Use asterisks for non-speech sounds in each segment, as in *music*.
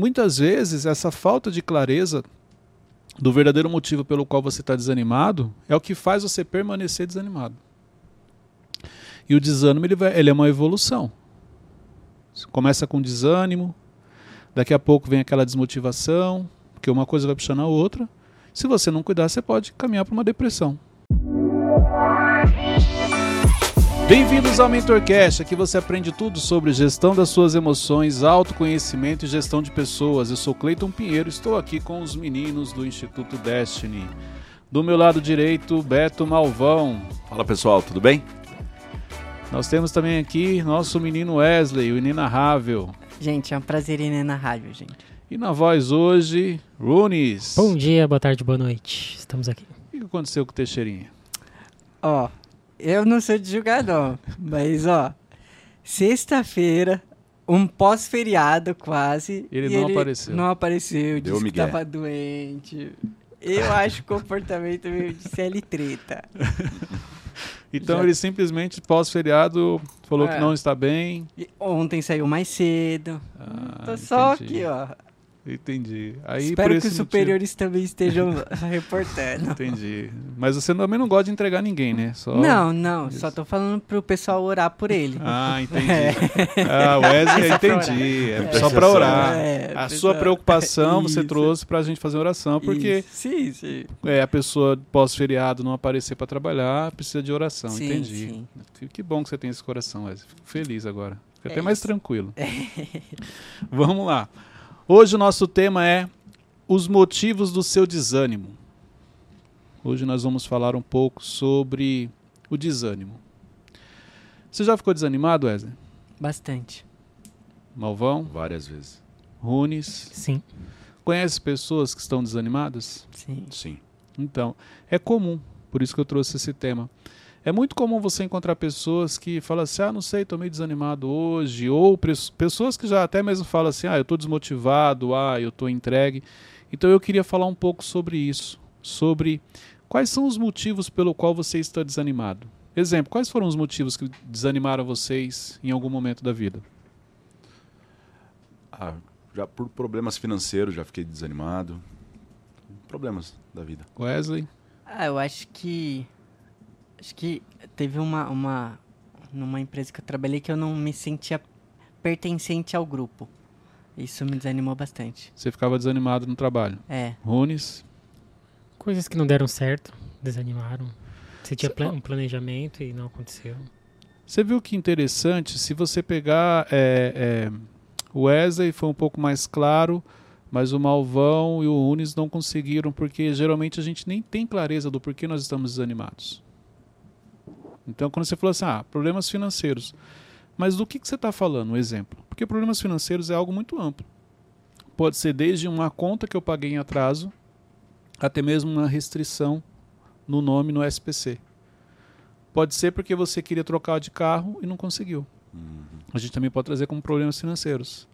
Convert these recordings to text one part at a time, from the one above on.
muitas vezes, essa falta de clareza do verdadeiro motivo pelo qual você está desanimado é o que faz você permanecer desanimado. E o desânimo ele, vai, ele é uma evolução. Começa com desânimo, daqui a pouco vem aquela desmotivação, porque uma coisa vai puxando a outra. Se você não cuidar, você pode caminhar para uma depressão. Bem-vindos ao MentorCast, aqui você aprende tudo sobre gestão das suas emoções, autoconhecimento e gestão de pessoas. Eu sou Cleiton Pinheiro, estou aqui com os meninos do Instituto Destiny. Do meu lado direito, Beto Malvão. Fala pessoal, tudo bem? Nós temos também aqui nosso menino Wesley, o inenarrável. Gente, é um prazer inenarrável, gente. E na voz hoje, Runes. Bom dia, boa tarde, boa noite. Estamos aqui. O que aconteceu com o Teixeirinha? Ó, eu não sou de julgar, não. Mas, ó, sexta-feira, um pós-feriado quase. Ele e não apareceu. Não apareceu, Deu disse que migué. tava doente. Eu acho comportamento meio de CL treta. *laughs* Então Já- ele simplesmente, pós-feriado, falou É. que não está bem. E ontem saiu mais cedo. Ah, Tô só entendi. aqui, ó. Entendi. Aí, por Espero que os motivo- superiores também estejam *laughs* reportando. Entendi. Mas você também não gosta de entregar ninguém, né? Só... Não, não, Isso. só tô falando pro pessoal orar por ele. Ah, *laughs* entendi. Ah, Wesley, Só pra entendi. É orar. só pra orar. É, A sua preocupação *laughs* você Isso. trouxe pra gente fazer oração, porque Isso. Sim, sim. é, a pessoa pós-feriado não aparecer pra trabalhar, precisa de oração. Sim, entendi. sim. Que- Que bom que você tem esse coração, Wesley. Fico feliz agora. Fico É até mais tranquilo. Vamos lá. Hoje o nosso tema é os motivos do seu desânimo. Hoje nós vamos falar um pouco sobre o desânimo. Você já ficou desanimado, Wesley? Bastante. Malvão, Várias vezes. Runes. Sim. Conhece pessoas que estão desanimadas? Sim. Sim. Então, é comum, por isso que eu trouxe esse tema. É muito comum você encontrar pessoas que falam assim: ah, não sei, estou meio desanimado hoje, ou pessoas que já até mesmo falam assim: ah, eu estou desmotivado, ah, eu estou entregue. Então eu queria falar um pouco sobre isso, sobre quais são os motivos pelo qual você está desanimado. Exemplo, quais foram os motivos que desanimaram vocês em algum momento da vida? Ah, já por problemas financeiros já fiquei desanimado. Problemas da vida. Wesley? Ah, eu acho que. Acho que teve uma, uma. Numa empresa que eu trabalhei que eu não me sentia pertencente ao grupo. Isso me desanimou bastante. Você ficava desanimado no trabalho. É. Runes? Coisas que não deram certo, desanimaram. Você tinha um planejamento e não aconteceu. Você viu que interessante? Se você pegar é, é, o Wesley foi um pouco mais claro, mas o Malvão e o Unis não conseguiram, porque geralmente a gente nem tem clareza do porquê nós estamos desanimados. Então, quando você falou assim, ah, problemas financeiros. Mas do que, que você está falando? Um exemplo. Porque problemas financeiros é algo muito amplo. Pode ser desde uma conta que eu paguei em atraso, até mesmo uma restrição no nome no SPC. Pode ser porque você queria trocar de carro e não conseguiu. A gente também pode trazer como problemas financeiros.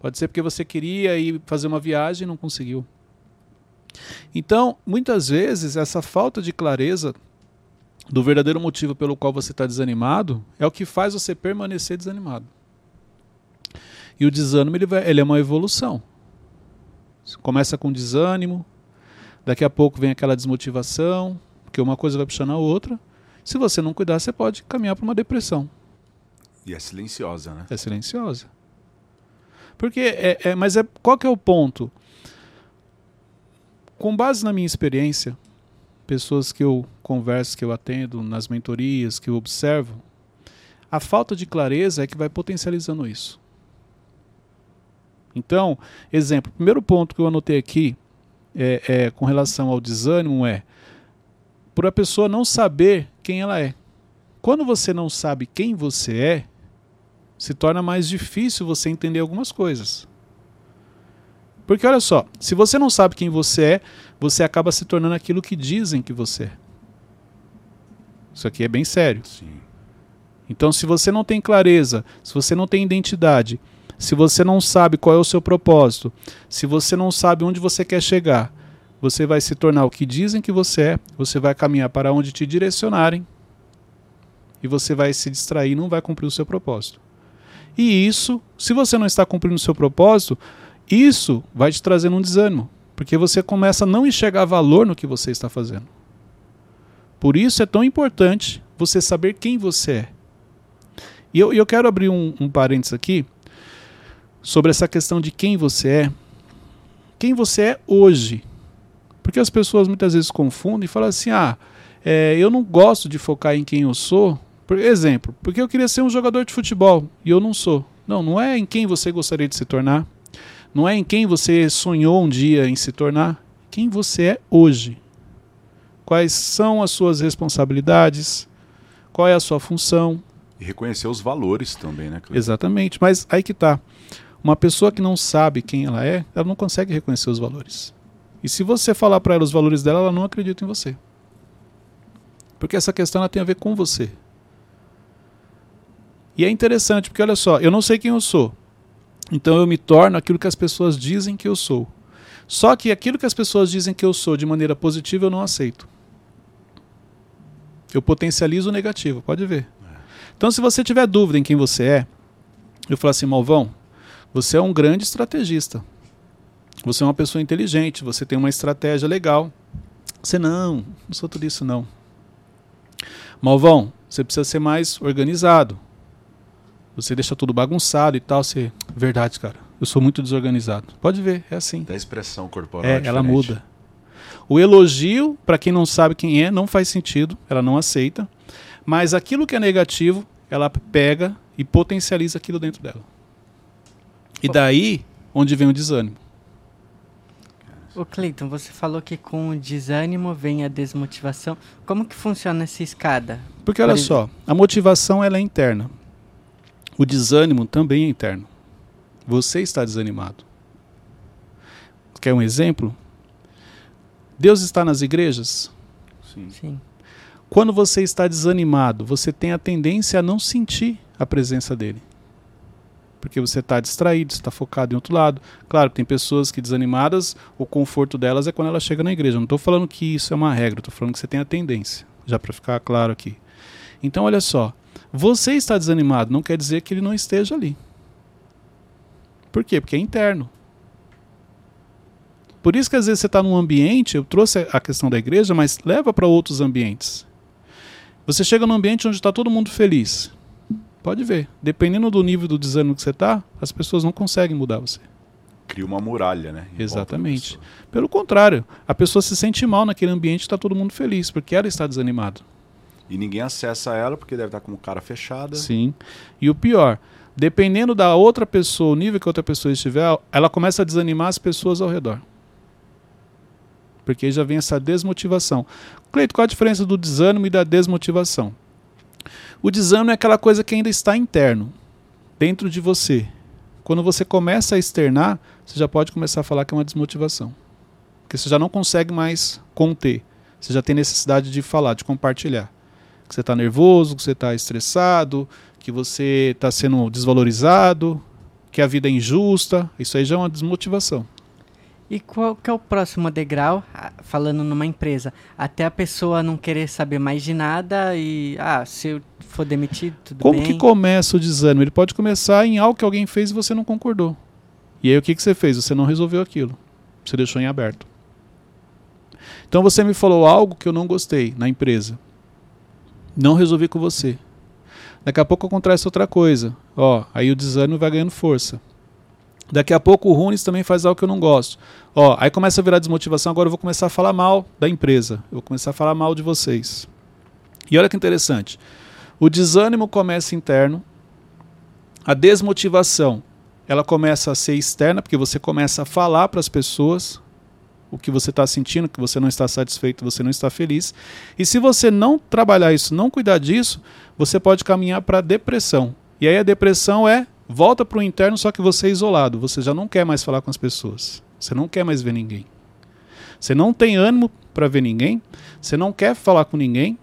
Pode ser porque você queria ir fazer uma viagem e não conseguiu. Então, muitas vezes, essa falta de clareza do verdadeiro motivo pelo qual você está desanimado é o que faz você permanecer desanimado. E o desânimo ele, vai- ele é uma evolução. Começa com desânimo, daqui a pouco vem aquela desmotivação, porque uma coisa vai puxando a outra. Se você não cuidar, você pode caminhar para uma depressão. E é silenciosa, né? É silenciosa. Porque é, é- mas é qual que é o ponto? Com base na minha experiência, pessoas que eu converso, que eu atendo nas mentorias, que eu observo, a falta de clareza é que vai potencializando isso. Então, exemplo, primeiro ponto que eu anotei aqui é, é, com relação ao desânimo é por a pessoa não saber quem ela é. Quando você não sabe quem você é, se torna mais difícil você entender algumas coisas. Porque olha só, se você não sabe quem você é, você acaba se tornando aquilo que dizem que você é. Isso aqui é bem sério. Sim. Então, se você não tem clareza, se você não tem identidade, se você não sabe qual é o seu propósito, se você não sabe onde você quer chegar, você vai se tornar o que dizem que você é, você vai caminhar para onde te direcionarem e você vai se distrair e não vai cumprir o seu propósito. E isso, se você não está cumprindo o seu propósito, Isso vai te trazendo um desânimo, porque você começa a não enxergar valor no que você está fazendo. Por isso é tão importante você saber quem você é. E eu, eu quero abrir um, um parênteses aqui sobre essa questão de quem você é. Quem você é hoje. Porque as pessoas muitas vezes confundem e falam assim: ah, é, eu não gosto de focar em quem eu sou. Por exemplo, porque eu queria ser um jogador de futebol e eu não sou. Não, não é em quem você gostaria de se tornar. Não é em quem você sonhou um dia em se tornar. Quem você é hoje. Quais são as suas responsabilidades? Qual é a sua função? E reconhecer os valores também, né, Cleiton? Exatamente, mas aí que tá. Uma pessoa que não sabe quem ela é, ela não consegue reconhecer os valores. E se você falar para ela os valores dela, ela não acredita em você. Porque essa questão ela tem a ver com você. E é interessante, porque olha só, eu não sei quem eu sou. Então eu me torno aquilo que as pessoas dizem que eu sou. Só que aquilo que as pessoas dizem que eu sou de maneira positiva eu não aceito. Eu potencializo o negativo, pode ver. Então se você tiver dúvida em quem você é, eu falo assim, Malvão, você é um grande estrategista. Você é uma pessoa inteligente, você tem uma estratégia legal. Você não, não sou tudo isso não. Malvão, você precisa ser mais organizado. Você deixa tudo bagunçado e tal, você, verdade, cara. Eu sou muito desorganizado. Pode ver, é assim. Da expressão corporal. É, ela muda. O elogio, para quem não sabe quem é, não faz sentido, ela não aceita. Mas aquilo que é negativo, ela pega e potencializa aquilo dentro dela. E daí, onde vem o desânimo. Ô Cleiton, você falou que com o desânimo vem a desmotivação. Como que funciona essa escada? Porque olha só, a motivação ela é interna. O desânimo também é interno. Você está desanimado. Quer um exemplo? Deus está nas igrejas? Sim. Sim. Quando você está desanimado, você tem a tendência a não sentir a presença dele porque você está distraído, está focado em outro lado. Claro, tem pessoas que desanimadas, o conforto delas é quando ela chega na igreja. Não estou falando que isso é uma regra, estou falando que você tem a tendência, já para ficar claro aqui. Então, olha só, você está desanimado não quer dizer que ele não esteja ali. Por quê? Porque é interno. Por isso que às vezes você está num ambiente, eu trouxe a questão da igreja, mas leva para outros ambientes. Você chega num ambiente onde está todo mundo feliz. Pode ver. Dependendo do nível do desânimo que você está, as pessoas não conseguem mudar você. Cria uma muralha, né? Exatamente. Pelo contrário, a pessoa se sente mal naquele ambiente está todo mundo feliz, porque ela está desanimada. E ninguém acessa ela porque deve estar com cara fechada. Sim. E o pior, dependendo da outra pessoa, o nível que a outra pessoa estiver, ela começa a desanimar as pessoas ao redor. Porque já vem essa desmotivação. Cleito, qual a diferença do desânimo e da desmotivação? O desânimo é aquela coisa que ainda está interno, dentro de você. Quando você começa a externar, você já pode começar a falar que é uma desmotivação. Porque você já não consegue mais conter. Você já tem necessidade de falar, de compartilhar. Que você está nervoso, que você está estressado, que você está sendo desvalorizado, que a vida é injusta. Isso aí já é uma desmotivação. E qual que é o próximo degrau, falando numa empresa? Até a pessoa não querer saber mais de nada e, ah, se eu for demitido, tudo Como bem. que começa o desânimo? Ele pode começar em algo que alguém fez e você não concordou. E aí o que, que você fez? Você não resolveu aquilo. Você deixou em aberto. Então você me falou algo que eu não gostei na empresa. Não resolvi com você. Daqui a pouco acontece outra coisa. Ó, aí o desânimo vai ganhando força. Daqui a pouco o Runes também faz algo que eu não gosto. Ó, aí começa a virar desmotivação, agora eu vou começar a falar mal da empresa. Eu vou começar a falar mal de vocês. E olha que interessante. O desânimo começa interno. A desmotivação, ela começa a ser externa, porque você começa a falar para as pessoas o que você está sentindo, que você não está satisfeito, você não está feliz. E se você não trabalhar isso, não cuidar disso, você pode caminhar para a depressão. E aí a depressão é volta para o interno, só que você é isolado. Você já não quer mais falar com as pessoas. Você não quer mais ver ninguém. Você não tem ânimo para ver ninguém. Você não quer falar com ninguém.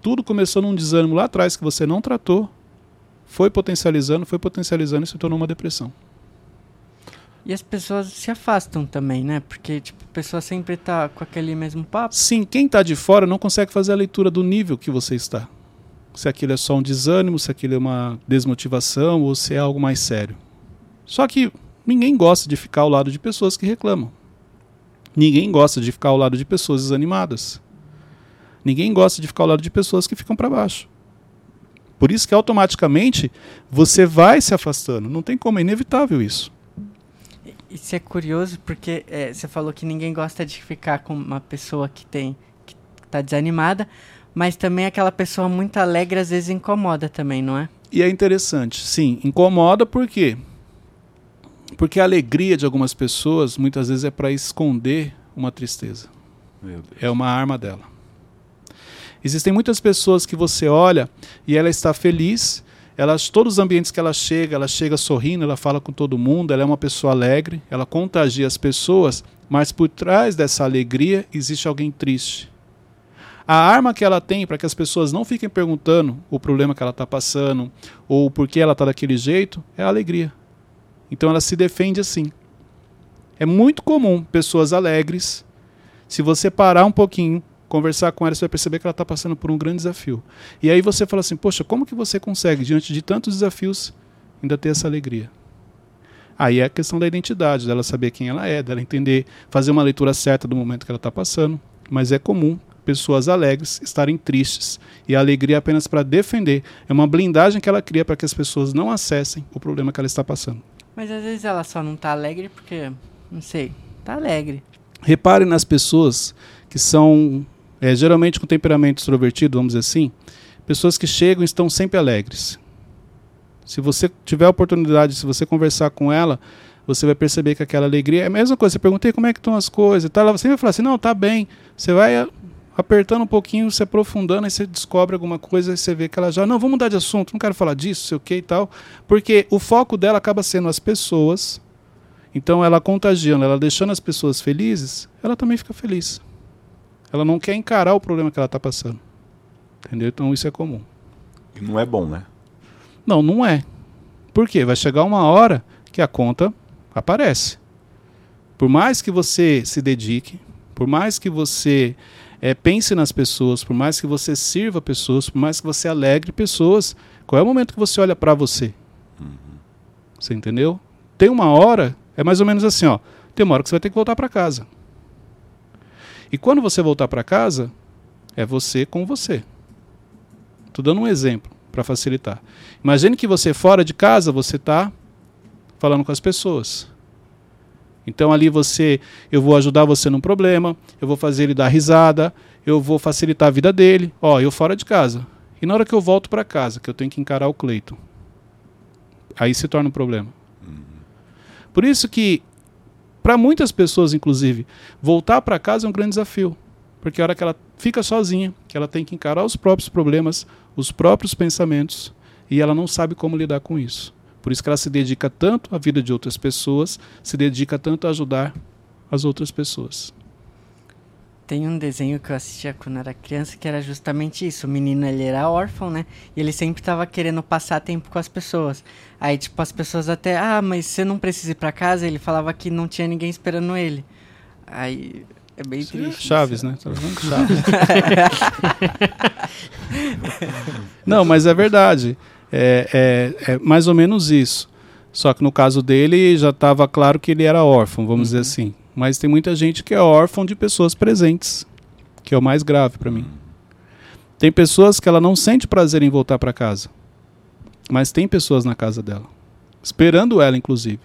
Tudo começou num desânimo lá atrás que você não tratou. Foi potencializando, foi potencializando e se tornou uma depressão. E as pessoas se afastam também, né? Porque tipo, a pessoa sempre está com aquele mesmo papo. Sim, quem está de fora não consegue fazer a leitura do nível que você está se aquilo é só um desânimo, se aquilo é uma desmotivação ou se é algo mais sério. Só que Ninguém gosta de ficar ao lado de pessoas que reclamam. Ninguém gosta de ficar ao lado de pessoas desanimadas. Ninguém gosta de ficar ao lado de pessoas que ficam para baixo. Por isso que automaticamente você vai se afastando. Não tem como, é inevitável isso. Isso é curioso porque é, você falou que ninguém gosta de ficar com uma pessoa que tem que tá desanimada, mas também aquela pessoa muito alegre às vezes incomoda também, não é? E é interessante, sim, incomoda por quê? Porque a alegria de algumas pessoas muitas vezes é para esconder uma tristeza. É uma arma dela. Existem muitas pessoas que você olha e ela está feliz, ela, todos os ambientes que ela chega, ela chega sorrindo, ela fala com todo mundo, ela é uma pessoa alegre, ela contagia as pessoas, mas por trás dessa alegria existe alguém triste. A arma que ela tem para que as pessoas não fiquem perguntando o problema que ela está passando ou por que ela está daquele jeito é a alegria. Então ela se defende assim. É muito comum pessoas alegres, se você parar um pouquinho, conversar com ela, você vai perceber que ela está passando por um grande desafio. E aí você fala assim: Poxa, como que você consegue, diante de tantos desafios, ainda ter essa alegria? Aí é a questão da identidade, dela saber quem ela é, dela entender, fazer uma leitura certa do momento que ela está passando. Mas é comum pessoas alegres estarem tristes. E a alegria é apenas para defender. É uma blindagem que ela cria para que as pessoas não acessem o problema que ela está passando. Mas às vezes ela só não está alegre porque, não sei, está alegre. Repare nas pessoas que são é, geralmente com temperamento extrovertido, vamos dizer assim, pessoas que chegam estão sempre alegres. Se você tiver a oportunidade, se você conversar com ela, você vai perceber que aquela alegria é a mesma coisa. Você perguntei como é que estão as coisas e tal, ela sempre vai falar assim: não, tá bem. Você vai apertando um pouquinho, se aprofundando, aí você descobre alguma coisa e você vê que ela já, não, vamos mudar de assunto, não quero falar disso, sei o que e tal. Porque o foco dela acaba sendo as pessoas. Então ela contagiando, ela deixando as pessoas felizes, ela também fica feliz. Ela não quer encarar o problema que ela está passando. Entendeu? Então isso é comum. E não é bom, né? Não, não é. Por quê? Vai chegar uma hora que a conta aparece. Por mais que você se dedique, por mais que você é, pense nas pessoas, por mais que você sirva pessoas, por mais que você alegre pessoas, qual é o momento que você olha para você? Uhum. Você entendeu? Tem uma hora, é mais ou menos assim, ó. Tem uma hora que você vai ter que voltar para casa. E quando você voltar para casa, é você com você. Estou dando um exemplo para facilitar. Imagine que você fora de casa, você está falando com as pessoas. Então ali você, eu vou ajudar você num problema, eu vou fazer ele dar risada, eu vou facilitar a vida dele. Ó, eu fora de casa. E na hora que eu volto para casa, que eu tenho que encarar o Cleiton, aí se torna um problema. Uhum. Por isso que para muitas pessoas, inclusive, voltar para casa é um grande desafio. Porque a hora que ela fica sozinha, que ela tem que encarar os próprios problemas, os próprios pensamentos, e ela não sabe como lidar com isso. Por isso que ela se dedica tanto à vida de outras pessoas, se dedica tanto a ajudar as outras pessoas. Tem um desenho que eu assistia quando era criança que era justamente isso. O menino ele era órfão, né? E ele sempre estava querendo passar tempo com as pessoas. Aí, tipo, as pessoas até, ah, mas você não precisa ir para casa. Ele falava que não tinha ninguém esperando ele. Aí é bem isso triste. É Chaves, né? Tá Chaves. *laughs* não, mas é verdade. É, é, é, mais ou menos isso. Só que no caso dele já estava claro que ele era órfão, vamos uhum. dizer assim. Mas tem muita gente que é órfão de pessoas presentes, que é o mais grave para mim. Tem pessoas que ela não sente prazer em voltar para casa, mas tem pessoas na casa dela, esperando ela, inclusive.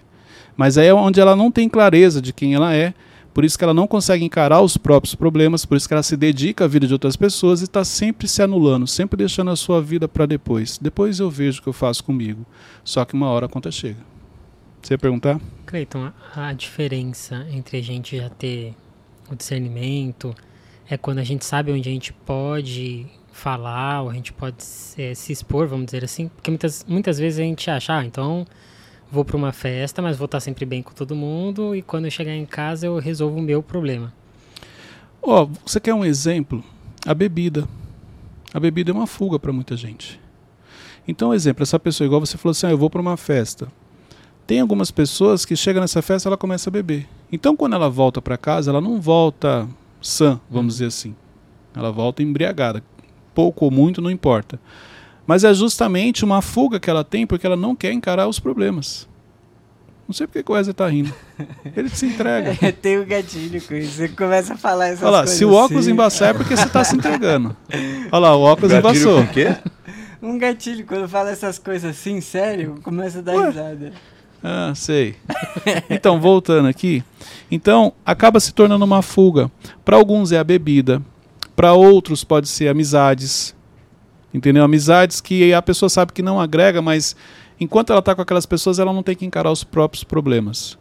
Mas aí é onde ela não tem clareza de quem ela é, por isso que ela não consegue encarar os próprios problemas, por isso que ela se dedica à vida de outras pessoas e está sempre se anulando, sempre deixando a sua vida para depois. Depois eu vejo o que eu faço comigo. Só que uma hora a conta chega. Você ia perguntar? Cleiton, a, a diferença entre a gente já ter o discernimento é quando a gente sabe onde a gente pode falar, ou a gente pode se expor, vamos dizer assim, porque muitas, muitas vezes a gente acha, ah, então vou para uma festa, mas vou estar sempre bem com todo mundo e quando eu chegar em casa eu resolvo o meu problema. Ó, oh, você quer um exemplo? A bebida. A bebida é uma fuga para muita gente. Então, exemplo, essa pessoa igual você falou assim, ah, eu vou para uma festa. Tem algumas pessoas que chegam nessa festa ela começa a beber. Então, quando ela volta para casa, ela não volta sã, vamos dizer assim. Ela volta embriagada. Pouco ou muito, não importa. Mas é justamente uma fuga que ela tem porque ela não quer encarar os problemas. Não sei porque que o Wesley tá rindo. Ele se entrega. *laughs* É, tem um gatilho com isso. Você começa a falar essas Olha lá, coisas se o óculos assim. embaçar é porque você tá se entregando. Olha lá, o óculos Gatilho embaçou. com quê? Um gatilho, quando fala essas coisas assim, sério, começa a dar Ué. risada. Ah, sei. Então, voltando aqui. Então, acaba se tornando uma fuga. Para alguns é a bebida, para outros pode ser amizades. Entendeu? Amizades que a pessoa sabe que não agrega, mas enquanto ela está com aquelas pessoas, ela não tem que encarar os próprios problemas.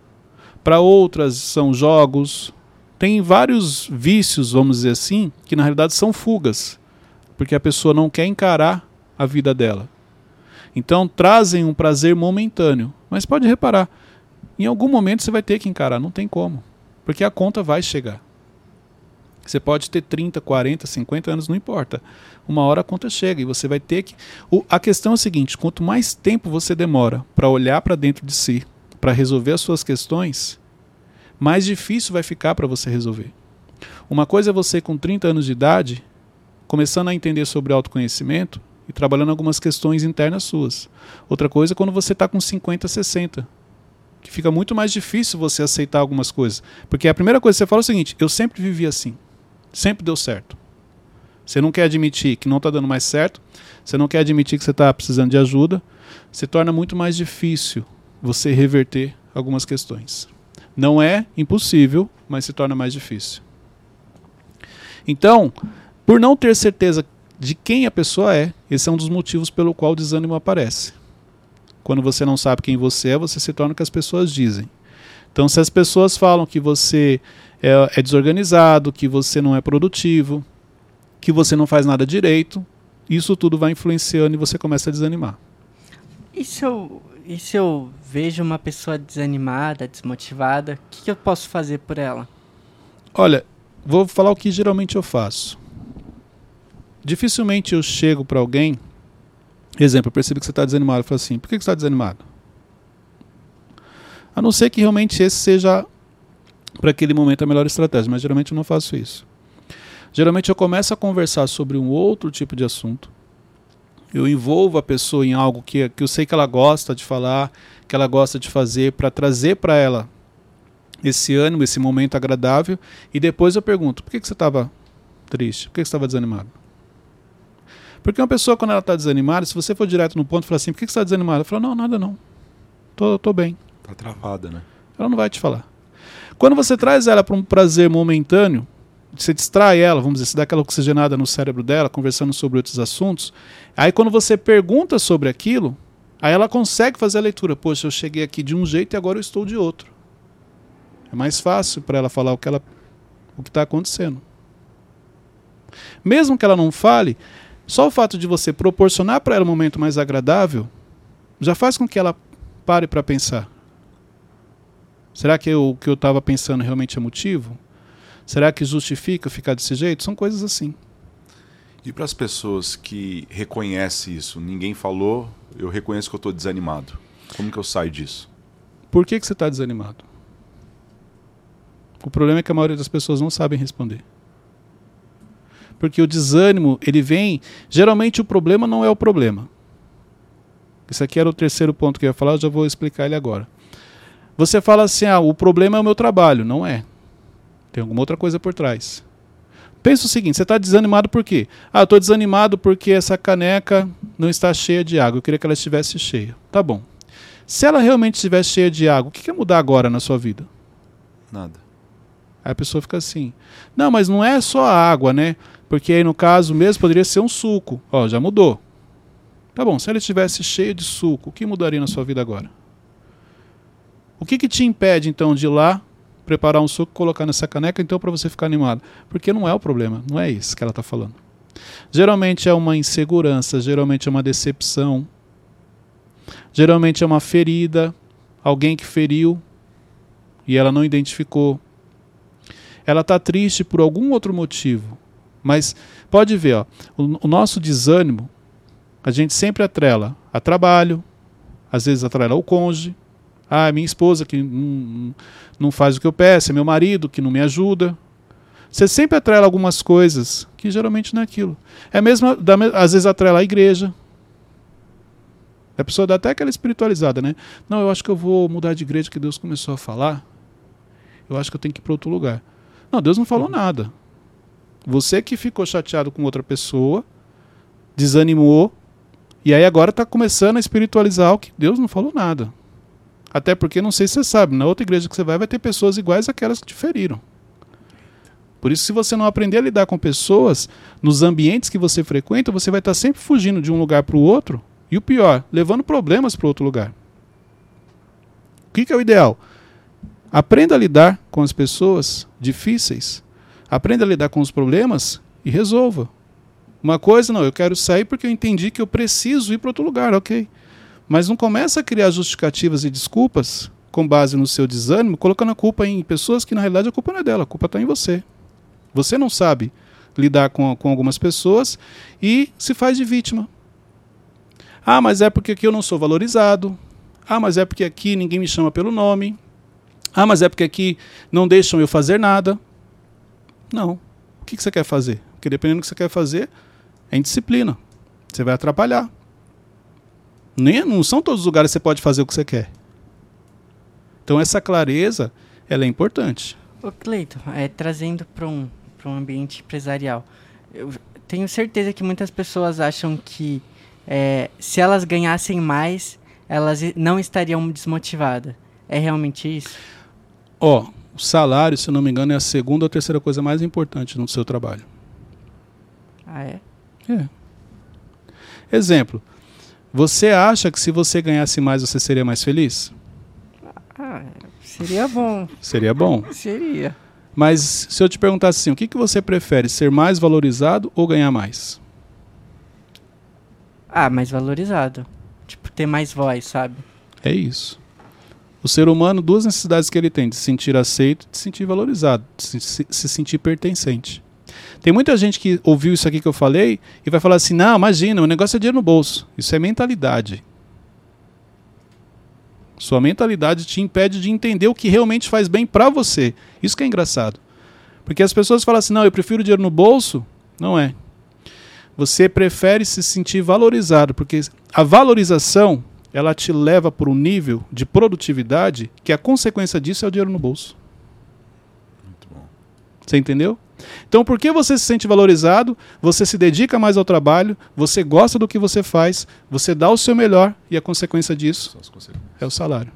Para outras são jogos. Tem vários vícios, vamos dizer assim, que na realidade são fugas, porque a pessoa não quer encarar a vida dela. Então trazem um prazer momentâneo. Mas pode reparar, em algum momento você vai ter que encarar, não tem como. Porque a conta vai chegar. Você pode ter 30, 40, 50 anos, não importa. Uma hora a conta chega e você vai ter que. O- a questão é a seguinte: quanto mais tempo você demora para olhar para dentro de si, para resolver as suas questões, mais difícil vai ficar para você resolver. Uma coisa é você, com 30 anos de idade, começando a entender sobre autoconhecimento e trabalhando algumas questões internas suas. Outra coisa é quando você está com 50, 60. Que fica muito mais difícil você aceitar algumas coisas. Porque a primeira coisa que você fala é o seguinte: eu sempre vivi assim. Sempre deu certo. Você não quer admitir que não está dando mais certo, você não quer admitir que você está precisando de ajuda, se torna muito mais difícil você reverter algumas questões. Não é impossível, mas se torna mais difícil. Então, por não ter certeza de quem a pessoa é, esse é um dos motivos pelo qual o desânimo aparece. Quando você não sabe quem você é, você se torna o que as pessoas dizem. Então, se as pessoas falam que você é, é desorganizado, que você não é produtivo, que você não faz nada direito, isso tudo vai influenciando e você começa a desanimar. E se eu, e se eu vejo uma pessoa desanimada, desmotivada, o que, que eu posso fazer por ela? Olha, vou falar o que geralmente eu faço. Dificilmente eu chego para alguém, exemplo, eu percebo que você está desanimado, eu falo assim, por que você está desanimado? A não ser que realmente esse seja, para aquele momento, a melhor estratégia, mas geralmente eu não faço isso. Geralmente eu começo a conversar sobre um outro tipo de assunto, eu envolvo a pessoa em algo que, que eu sei que ela gosta de falar, que ela gosta de fazer, para trazer para ela esse ânimo, esse momento agradável, e depois eu pergunto: por que, que você estava triste? Por que, que você estava desanimado? Porque uma pessoa, quando ela está desanimada, se você for direto no ponto e falar assim: por que, que você está desanimado? Ela fala: não, nada não. Tô, tô bem. Tá travada, né? Ela não vai te falar. Quando você traz ela para um prazer momentâneo, você distrai ela, vamos dizer, você dá aquela oxigenada no cérebro dela, conversando sobre outros assuntos. Aí quando você pergunta sobre aquilo, aí ela consegue fazer a leitura. Poxa, eu cheguei aqui de um jeito e agora eu estou de outro. É mais fácil para ela falar o que ela, o que está acontecendo. Mesmo que ela não fale, só o fato de você proporcionar para ela um momento mais agradável já faz com que ela pare para pensar. Será que eu- o que eu estava pensando realmente é motivo? Será que justifica ficar desse jeito? São coisas assim. E para as pessoas que reconhecem isso, ninguém falou, eu reconheço que eu estou desanimado. Como que eu saio disso? Por que, que você está desanimado? O problema é que a maioria das pessoas não sabem responder. Porque o desânimo, ele vem. Geralmente o problema não é o problema. Isso aqui era o terceiro ponto que eu ia falar, eu já vou explicar ele agora. Você fala assim: ah, o problema é o meu trabalho. Não é. Tem alguma outra coisa por trás. Pensa o seguinte: você está desanimado por quê? Ah, eu estou desanimado porque essa caneca não está cheia de água. Eu queria que ela estivesse cheia. Tá bom. Se ela realmente estivesse cheia de água, o que quer mudar agora na sua vida? Nada. Aí a pessoa fica assim: não, mas não é só a água, né? Porque aí no caso mesmo poderia ser um suco. Ó, já mudou. Tá bom, se ela estivesse cheia de suco, o que mudaria na sua vida agora? O que, que te impede então de ir lá, preparar um suco, colocar nessa caneca então para você ficar animado? Porque não é o problema, não é isso que ela está falando. Geralmente é uma insegurança, geralmente é uma decepção, geralmente é uma ferida, alguém que feriu e ela não identificou. Ela está triste por algum outro motivo, mas pode ver, ó, o, o nosso desânimo a gente sempre atrela a trabalho, às vezes atrela ao cônjuge. Ah, minha esposa que não, não faz o que eu peço, é meu marido que não me ajuda. Você sempre atrela algumas coisas que geralmente não é aquilo. É mesmo, da às vezes atrela a igreja. A pessoa dá até aquela espiritualizada, né? Não, eu acho que eu vou mudar de igreja que Deus começou a falar. Eu acho que eu tenho que ir para outro lugar. Não, Deus não falou nada. Você que ficou chateado com outra pessoa, desanimou, e aí agora está começando a espiritualizar o que Deus não falou nada. Até porque, não sei se você sabe, na outra igreja que você vai, vai ter pessoas iguais àquelas que te feriram. Por isso, se você não aprender a lidar com pessoas, nos ambientes que você frequenta, você vai estar sempre fugindo de um lugar para o outro, e o pior, levando problemas para outro lugar. O que, que é o ideal? Aprenda a lidar com as pessoas difíceis, aprenda a lidar com os problemas e resolva. Uma coisa, não, eu quero sair porque eu entendi que eu preciso ir para outro lugar, ok. Mas não começa a criar justificativas e desculpas com base no seu desânimo, colocando a culpa em pessoas que na realidade a culpa não é dela, a culpa está em você. Você não sabe lidar com, com algumas pessoas e se faz de vítima. Ah, mas é porque aqui eu não sou valorizado. Ah, mas é porque aqui ninguém me chama pelo nome. Ah, mas é porque aqui não deixam eu fazer nada. Não. O que, você quer fazer? Porque dependendo do que você quer fazer, é indisciplina. Você vai atrapalhar. Nem, não são todos os lugares que você pode fazer o que você quer. Então essa clareza, ela é importante. Ô Cleito, é, trazendo para um, um ambiente empresarial, eu tenho certeza que muitas pessoas acham que é, se elas ganhassem mais, elas não estariam desmotivadas. É realmente isso? Ó, oh, o salário, se não me engano, é a segunda ou terceira coisa mais importante no seu trabalho. Ah, é? É. Exemplo. Você acha que se você ganhasse mais, você seria mais feliz? Ah, seria bom. Seria bom? *laughs* seria. Mas se eu te perguntasse assim, o que, que você prefere, ser mais valorizado ou ganhar mais? Ah, mais valorizado. Tipo, ter mais voz, sabe? É isso. O ser humano, duas necessidades que ele tem: de se sentir aceito, de se sentir valorizado, de se, se, se sentir pertencente. Tem muita gente que ouviu isso aqui que eu falei e vai falar assim: não, imagina, o negócio é dinheiro no bolso. Isso é mentalidade. Sua mentalidade te impede de entender o que realmente faz bem para você. Isso que é engraçado. Porque as pessoas falam assim: não, eu prefiro dinheiro no bolso. Não é você prefere se sentir valorizado, porque a valorização ela te leva para um nível de produtividade que a consequência disso é o dinheiro no bolso. Muito bom. Você entendeu? Então, por que você se sente valorizado? Você se dedica mais ao trabalho, você gosta do que você faz, você dá o seu melhor e a consequência disso é o salário.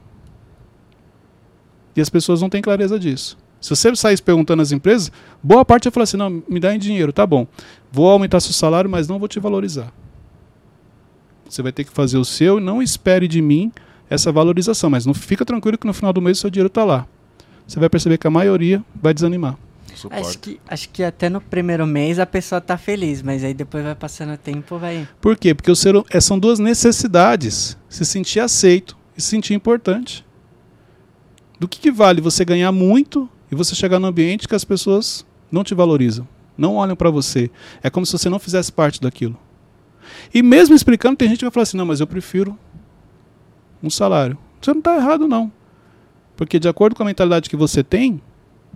E as pessoas não têm clareza disso. Se você sair perguntando às empresas, boa parte vai falar assim: não, me dá em dinheiro, tá bom. Vou aumentar seu salário, mas não vou te valorizar. Você vai ter que fazer o seu e não espere de mim essa valorização. Mas não fica tranquilo que no final do mês o seu dinheiro está lá. Você vai perceber que a maioria vai desanimar. Acho que, acho que até no primeiro mês a pessoa está feliz, mas aí depois vai passando o tempo, vai. Por quê? Porque o ser, é, são duas necessidades: se sentir aceito e se sentir importante. Do que, que vale você ganhar muito e você chegar num ambiente que as pessoas não te valorizam, não olham para você. É como se você não fizesse parte daquilo. E mesmo explicando, tem gente que vai falar assim: não, mas eu prefiro um salário. Você não está errado, não. Porque de acordo com a mentalidade que você tem,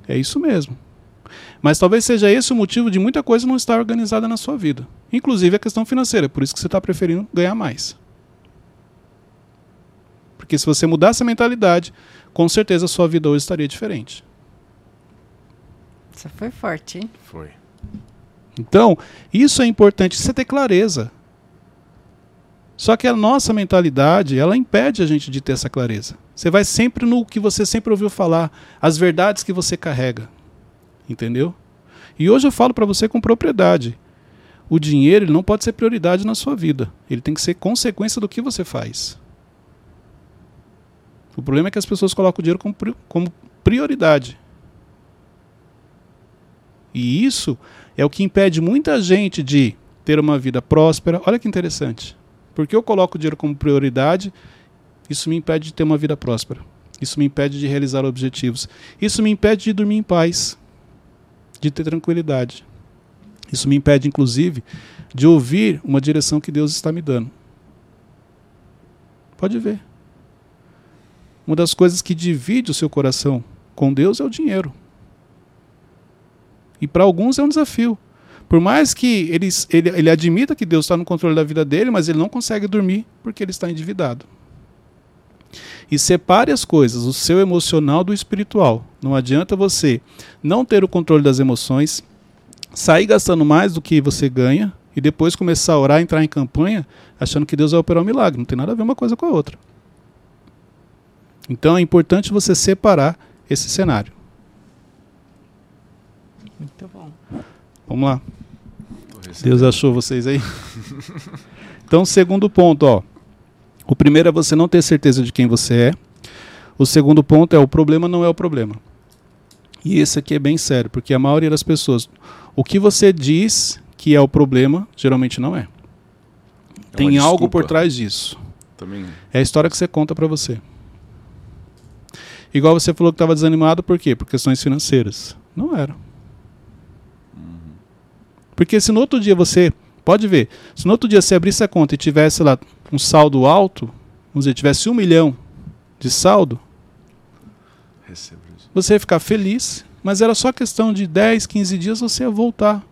é isso mesmo. Mas talvez seja esse o motivo de muita coisa não estar organizada na sua vida. Inclusive a questão financeira. Por isso que você está preferindo ganhar mais. Porque se você mudar essa mentalidade, com certeza a sua vida hoje estaria diferente. Essa foi forte, hein? Foi. Então, isso é importante, você ter clareza. Só que a nossa mentalidade, ela impede a gente de ter essa clareza. Você vai sempre no que você sempre ouviu falar, as verdades que você carrega. Entendeu? E hoje eu falo para você com propriedade. O dinheiro ele não pode ser prioridade na sua vida. Ele tem que ser consequência do que você faz. O problema é que as pessoas colocam o dinheiro como, como prioridade. E isso é o que impede muita gente de ter uma vida próspera. Olha que interessante. Porque eu coloco o dinheiro como prioridade, isso me impede de ter uma vida próspera. Isso me impede de realizar objetivos. Isso me impede de dormir em paz, de ter tranquilidade. Isso me impede, inclusive, de ouvir uma direção que Deus está me dando. Pode ver. Uma das coisas que divide o seu coração com Deus é o dinheiro. E para alguns é um desafio. Por mais que ele, ele, ele admita que Deus está no controle da vida dele, mas ele não consegue dormir porque ele está endividado. E separe as coisas, o seu emocional do espiritual. Não adianta você não ter o controle das emoções, sair gastando mais do que você ganha e depois começar a orar, entrar em campanha, achando que Deus vai operar um milagre. Não tem nada a ver uma coisa com a outra. Então é importante você separar esse cenário. Muito bom. Vamos lá. Deus achou vocês aí? *laughs* então, segundo ponto, ó. O primeiro é você não ter certeza de quem você é. O segundo ponto é o problema não é o problema. E esse aqui é bem sério, porque a maioria das pessoas, o que você diz que é o problema, geralmente não é. É Tem algo por trás disso. Também. É a história que você conta pra você. Igual você falou que estava desanimado, por quê? Por questões financeiras. Não era. Porque se no outro dia você. Pode ver, se no outro dia você abrisse a conta e tivesse lá um saldo alto, vamos dizer, tivesse um milhão de saldo, você ia ficar feliz, mas era só questão de 10, 15 dias você ia voltar.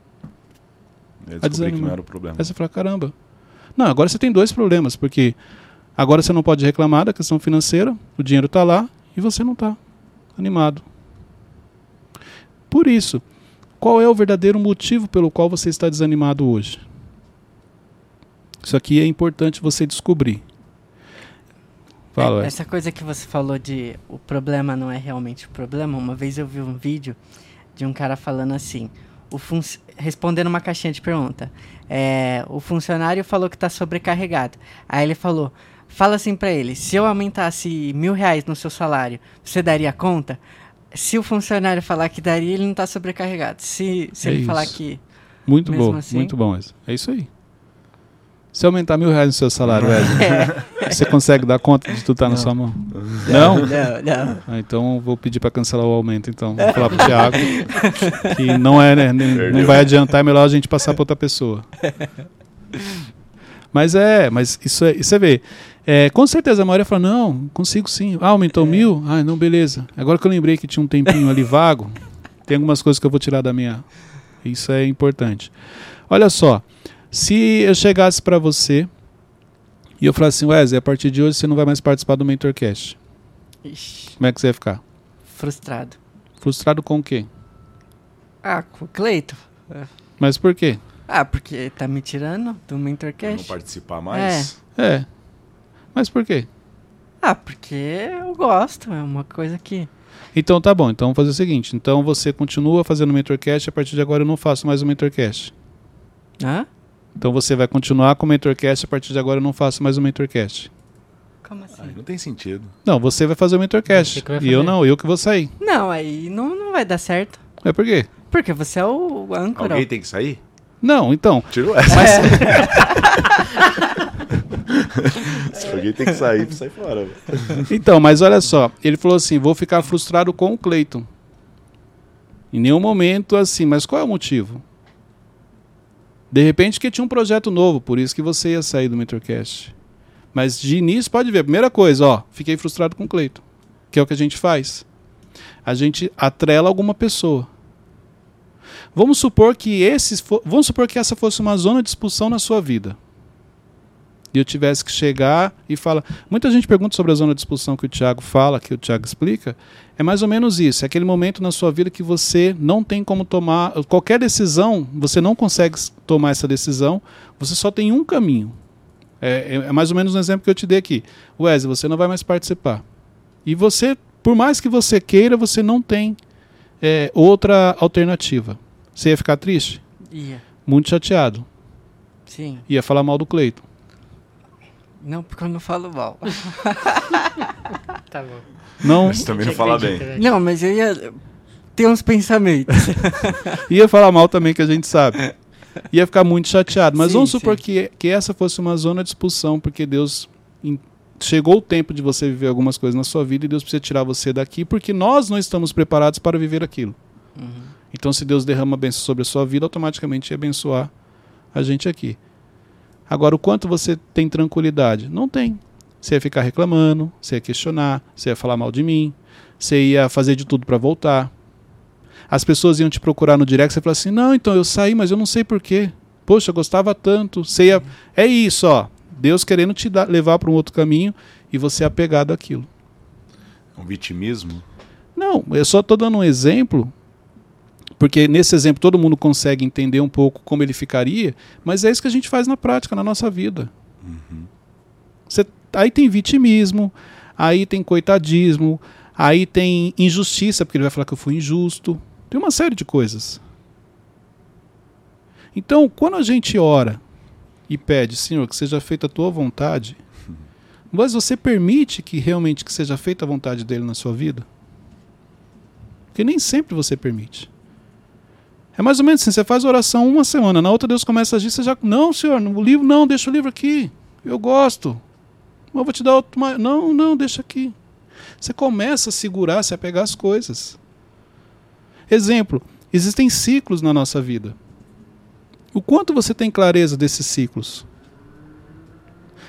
Eu descobri que não era o problema. Aí você fala, caramba. Não, agora você tem dois problemas, porque agora você não pode reclamar da questão financeira, o dinheiro está lá e você não está animado. Por isso, qual é o verdadeiro motivo pelo qual você está desanimado hoje? Isso aqui é importante você descobrir. Fala, É, essa coisa que você falou de o problema não é realmente o problema. Uma vez eu vi um vídeo de um cara falando assim, respondendo uma caixinha de pergunta. É, o funcionário falou que está sobrecarregado. Aí ele falou, fala assim pra ele, se eu aumentasse mil reais no seu salário, você daria conta? Se o funcionário falar que daria, ele não está sobrecarregado. Se, se É ele falar isso. que Muito bom, assim- muito bom. Wesley. É isso aí. Se aumentar mil reais no seu salário, Wesley, É. *laughs* você consegue dar conta de tudo estar na Não. sua mão? Não? Não, não. Ah, então vou pedir para cancelar o aumento, então. Vou falar pro Thiago que não é, né? nem- Não vai adiantar, é melhor a gente passar para outra pessoa. *laughs* Mas é, mas isso é, isso é ver. É, com certeza a maioria fala, não, consigo sim. Ah, aumentou mil? Ah, não, beleza. Agora que eu lembrei que tinha um tempinho ali vago, *laughs* tem algumas coisas que eu vou tirar da minha. Isso é importante. Olha só, se eu chegasse para você e eu falasse assim, Wesley, a partir de hoje você não vai mais participar do Mentorcast. Ixi, Como é que você ia ficar? frustrado. Frustrado com o quê? Ah, com o Cleito. Mas por quê? Ah, porque tá me tirando do Pra não Mentorcast. participar mais. É. Mas por quê? Ah, porque eu gosto, é uma coisa que... Então tá bom, então vamos fazer o seguinte. Então você continua fazendo o Mentorcast, a partir de agora eu não faço mais o Mentorcast. Hã? Então você vai continuar com o Mentorcast, a partir de agora eu não faço mais o Mentorcast. Como assim? Ai, não tem sentido. Não, você vai fazer o Mentorcast. Vai E eu fazer. não, eu que vou sair. Não, aí não, não vai dar certo. É por quê? Porque você é o âncora. Alguém tem que sair? Não, então. Tirou essa. Mas, *laughs* *laughs* *laughs* Se alguém tem que sair, sai fora. então, mas olha só. Ele falou assim: vou ficar frustrado com o Cleiton. Em nenhum momento assim, mas qual é o motivo? De repente que tinha um projeto novo, por isso que você ia sair do Mentorcast. Mas de início, pode ver, primeira coisa, ó, fiquei frustrado com o Cleiton. Que é o que a gente faz. A gente atrela alguma pessoa. Vamos supor que esses vamos supor que essa fosse uma zona de expulsão na sua vida. E eu tivesse que chegar e falar. Muita gente pergunta sobre a zona de expulsão que o Tiago fala, que o Tiago explica. É mais ou menos isso. É aquele momento na sua vida que você não tem como tomar qualquer decisão, você não consegue tomar essa decisão, você só tem um caminho. É, é- é mais ou menos um exemplo que eu te dei aqui. Wesley, você não vai mais participar. E você, por mais que você queira, você não tem é, outra alternativa. Você ia ficar triste? Ia, Muito chateado. sim. Ia falar mal do Cleito. Não, porque eu não falo mal. *laughs* Tá bom. Não Mas também não fala bem. Velho. Não, mas eu ia ter uns pensamentos. *laughs* ia falar mal também, que a gente sabe. Ia ficar muito chateado. Mas Sim, vamos supor sim. que, que essa fosse uma zona de expulsão, porque Deus. Chegou o tempo de você viver algumas coisas na sua vida e Deus precisa tirar você daqui, porque nós não estamos preparados para viver aquilo. Uhum. Então, se Deus derrama bênção sobre a sua vida, automaticamente ia abençoar a gente aqui. Agora, o quanto você tem tranquilidade? Não tem. Você ia ficar reclamando, você ia questionar, você ia falar mal de mim, você ia fazer de tudo para voltar. as pessoas iam te procurar no direct, você fala assim: "Não, então eu saí, mas eu não sei porquê. Poxa, eu gostava tanto". Você ia... é isso, ó. Deus querendo te dar, levar para um outro caminho e você é apegado àquilo. Um vitimismo? Não, eu só estou dando um exemplo, porque nesse exemplo todo mundo consegue entender um pouco como ele ficaria, mas é isso que a gente faz na prática, na nossa vida. Uhum. Você, aí tem vitimismo, aí tem coitadismo, aí tem injustiça, porque ele vai falar que eu fui injusto. Tem uma série de coisas. Então, quando a gente ora e pede, Senhor, que seja feita a tua vontade, *laughs* mas você permite que realmente que seja feita a vontade dele na sua vida? Porque nem sempre você permite. É mais ou menos assim, você faz oração uma semana, na outra Deus começa a agir, você já. Não, senhor, no livro, não, deixa o livro aqui. Eu gosto. Eu vou te dar outro. Não, não, deixa aqui. Você começa a segurar, se apegar às coisas. Exemplo, existem ciclos na nossa vida. O quanto você tem clareza desses ciclos?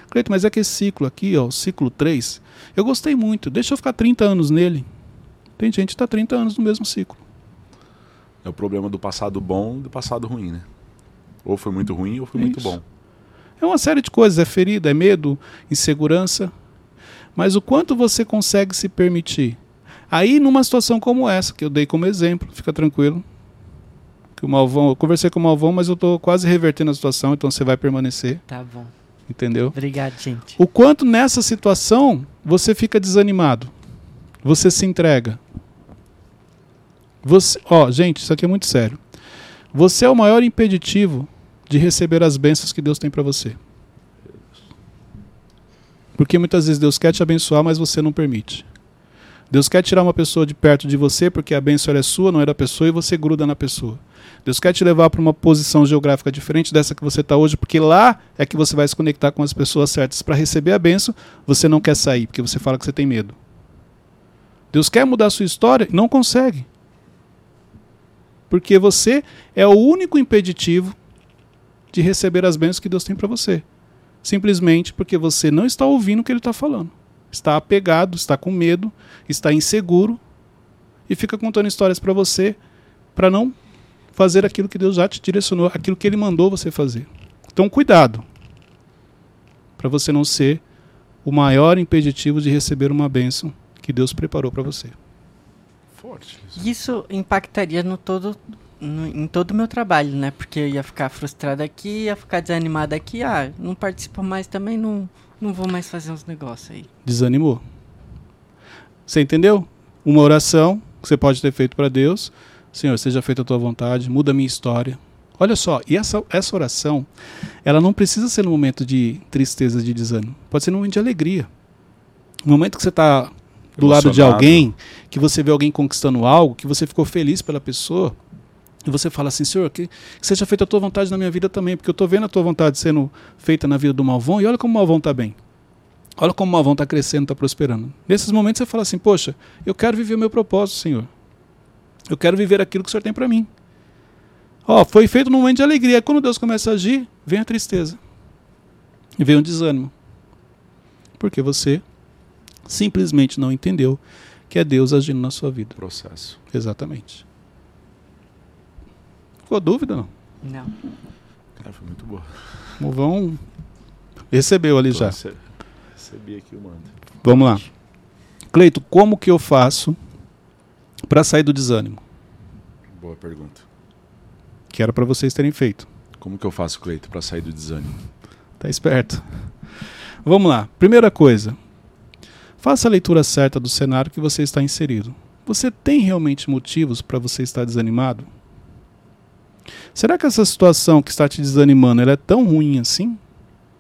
Cleito, mas é que esse ciclo aqui, ó, o ciclo 3, eu gostei muito, deixa eu ficar 30 anos nele. Tem gente que está 30 anos no mesmo ciclo. É o problema do passado bom e do passado ruim, né? Ou foi muito ruim ou foi Isso. muito bom. É uma série de coisas, é ferida, é medo, insegurança. Mas o quanto você consegue se permitir? Aí, numa situação como essa, que eu dei como exemplo, fica tranquilo. Que o Malvão, eu conversei com o Malvão, mas eu estou quase revertendo a situação, então você vai permanecer, Tá bom. entendeu? Obrigado, gente. O quanto nessa situação você fica desanimado. Você se entrega. Você, ó, gente, isso aqui é muito sério. Você é o maior impeditivo de receber as bênçãos que Deus tem para você. Porque muitas vezes Deus quer te abençoar, mas você não permite. Deus quer tirar uma pessoa de perto de você porque a bênção é sua, não é da pessoa, e você gruda na pessoa. Deus quer te levar para uma posição geográfica diferente dessa que você está hoje, porque lá é que você vai se conectar com as pessoas certas para receber a bênção. Você não quer sair, porque você fala que você tem medo. Deus quer mudar a sua história e não consegue. Porque você é o único impeditivo de receber as bênçãos que Deus tem para você. Simplesmente porque você não está ouvindo o que Ele está falando. Está apegado, está com medo, está inseguro e fica contando histórias para você para não fazer aquilo que Deus já te direcionou, aquilo que Ele mandou você fazer. Então, cuidado para você não ser o maior impeditivo de receber uma bênção que Deus preparou para você. Forte. Isso impactaria no todo, no- em todo o meu trabalho, né? Porque eu ia ficar frustrado aqui, ia ficar desanimado aqui. Ah, não participo mais também, não, não vou mais fazer uns negócios aí. Desanimou. Você entendeu? Uma oração que você pode ter feito para Deus. Senhor, seja feita a tua vontade, muda a minha história. Olha só, e essa, essa oração, ela não precisa ser no momento de tristeza, de desânimo. Pode ser no momento de alegria. No momento que você está do lado de alguém, que você vê alguém conquistando algo, que você ficou feliz pela pessoa, e você fala assim, Senhor, que, que seja feita a tua vontade na minha vida também, porque eu estou vendo a tua vontade sendo feita na vida do Malvão, e olha como o Malvão está bem. Olha como o Malvão está crescendo, está prosperando. Nesses momentos você fala assim, poxa, eu quero viver o meu propósito, Senhor. Eu quero viver aquilo que o Senhor tem para mim. Ó, foi feito num momento de alegria. Quando Deus começa a agir, vem a tristeza. E vem o desânimo. Porque você simplesmente não entendeu que é Deus agindo na sua vida. Processo. Exatamente. Ficou dúvida? Não. Não. Cara, foi muito boa. O Vão recebeu ali Tô já. rece- Recebi aqui o mando. Vamos lá. Cleito, como que eu faço para sair do desânimo? Boa pergunta. Que era para vocês terem feito. Como que eu faço, Cleito, para sair do desânimo? Tá esperto. Vamos lá. Primeira coisa. Faça a leitura certa do cenário que você está inserido. Você tem realmente motivos para você estar desanimado? Será que essa situação que está te desanimando ela é tão ruim assim?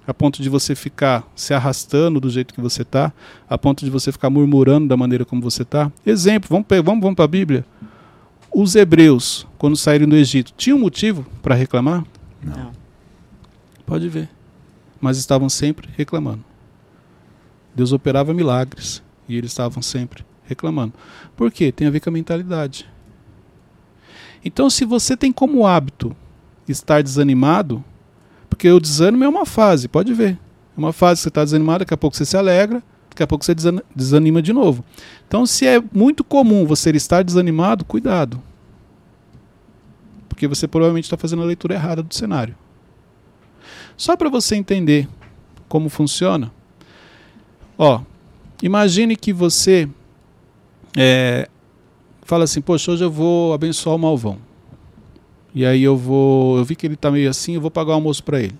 A ponto de você ficar se arrastando do jeito que você está? A ponto de você ficar murmurando da maneira como você está? Exemplo, vamos, vamos, vamos para a Bíblia. Os hebreus, quando saíram do Egito, tinham motivo para reclamar? Não. Pode ver. Mas estavam sempre reclamando. Deus operava milagres e eles estavam sempre reclamando. Por quê? Tem a ver com a mentalidade. Então, se você tem como hábito estar desanimado, porque o desânimo é uma fase, pode ver. É uma fase que você está desanimado, daqui a pouco você se alegra, daqui a pouco você desan- desanima de novo. Então, se é muito comum você estar desanimado, cuidado. Porque você provavelmente está fazendo a leitura errada do cenário. Só para você entender como funciona, ó, imagine que você é, fala assim, poxa, hoje eu vou abençoar o malvão. E aí eu vou, eu vi que ele está meio assim, eu vou pagar o almoço para ele.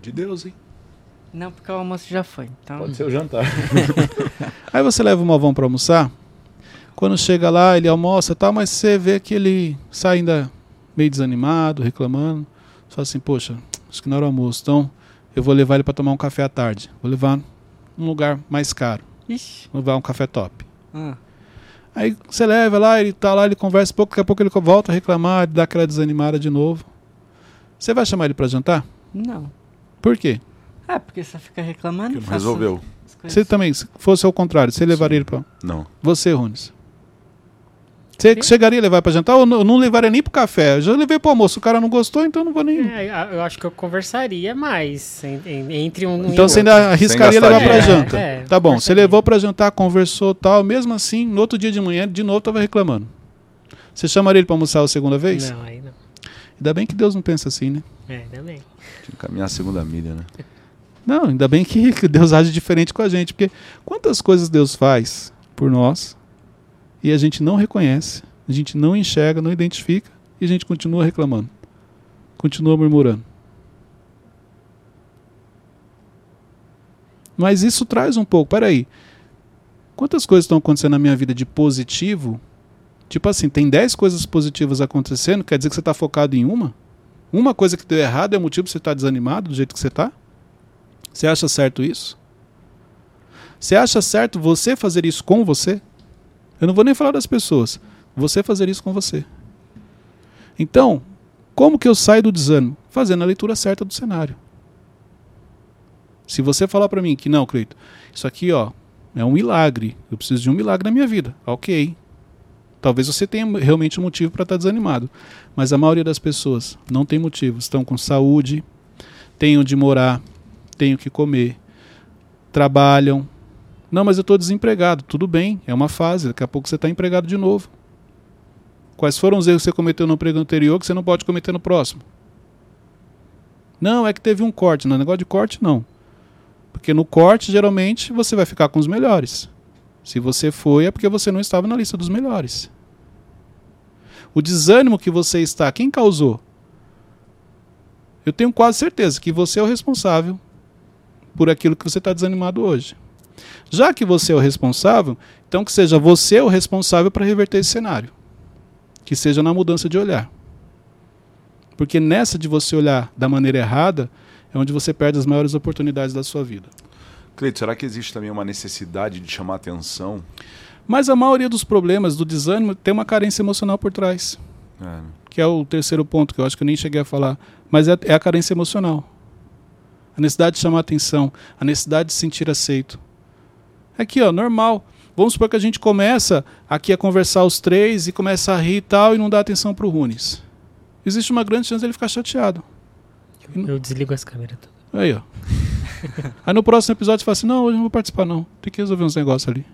De Deus, hein? Não, porque o almoço já foi. Então... Pode ser o jantar. *laughs* Aí você leva o malvão para almoçar. Quando chega lá, ele almoça e tal, mas você vê que ele sai ainda meio desanimado, reclamando. Você fala assim, poxa, acho que não era o almoço. Então, eu vou levar ele para tomar um café à tarde. Vou levar num lugar mais caro. Ixi. Levar um café top. Ah. Aí você leva lá, ele tá lá, ele conversa um pouco, daqui a pouco ele volta a reclamar, dá aquela desanimada de novo. Você vai chamar ele para jantar? Não. Por quê? Ah, porque só fica reclamando. Não resolveu. Você também, se fosse ao contrário, você levaria ele para Não. Você, Runes. Você Sim. chegaria a levar para jantar ou não, não levaria nem pro café? Eu já levei pro almoço, o cara não gostou, então não vou nem. É, eu acho que eu conversaria mais en- en- entre um e então você outro. ainda arriscaria levar para É, janta. é, tá bom, você levou para jantar, conversou tal, mesmo assim, no outro dia de manhã, de novo tava reclamando. Você chamaria ele para almoçar a segunda vez? Não, aí não. Ainda bem que Deus não pensa assim, né? É, ainda bem. Tinha que caminhar a segunda milha, né? Não, ainda bem que Deus age diferente com a gente, porque quantas coisas Deus faz por nós e a gente não reconhece, a gente não enxerga, não identifica e a gente continua reclamando, continua murmurando. Mas isso traz um pouco, peraí, quantas coisas estão acontecendo na minha vida de positivo? Tipo assim, tem 10 coisas positivas acontecendo, quer dizer que você está focado em uma? Uma coisa que deu errado é o motivo para você estar desanimado do jeito que você está? Você acha certo isso? Você acha certo você fazer isso com você? Eu não vou nem falar das pessoas. Você fazer isso com você. Então, como que eu saio do desânimo? Fazendo a leitura certa do cenário. Se você falar para mim que não, Cleito, isso aqui, ó, é um milagre. Eu preciso de um milagre na minha vida. Ok. Talvez você tenha realmente um motivo para estar desanimado. Mas a maioria das pessoas não tem motivo. Estão com saúde, têm onde morar, têm o que comer, trabalham. Não, mas eu estou desempregado. Tudo bem, é uma fase. Daqui a pouco você está empregado de novo. Quais foram os erros que você cometeu no emprego anterior que você não pode cometer no próximo? Não, é que teve um corte. No negócio de corte, não. Porque no corte, geralmente, você vai ficar com os melhores. Se você foi, é porque você não estava na lista dos melhores. O desânimo que você está, quem causou? Eu tenho quase certeza que você é o responsável por aquilo que você está desanimado hoje. Já que você é o responsável, então que seja você o responsável para reverter esse cenário. Que seja na mudança de olhar. Porque nessa de você olhar da maneira errada, é onde você perde as maiores oportunidades da sua vida. Cleito, será que existe também uma necessidade de chamar atenção? Mas a maioria dos problemas do desânimo tem uma carência emocional por trás. É, que é o terceiro ponto que eu acho que eu nem cheguei a falar, mas é, é a carência emocional. A necessidade de chamar atenção, a necessidade de se sentir aceito. Aqui, ó, normal. Vamos supor que a gente começa aqui a conversar os três e começa a rir e tal e não dá atenção pro Runes. Existe uma grande chance dele ficar chateado. Eu desligo as câmeras. todas. Aí, ó. *laughs* aí no próximo episódio você fala assim: não, hoje eu não vou participar, não. Tem que resolver uns negócios ali.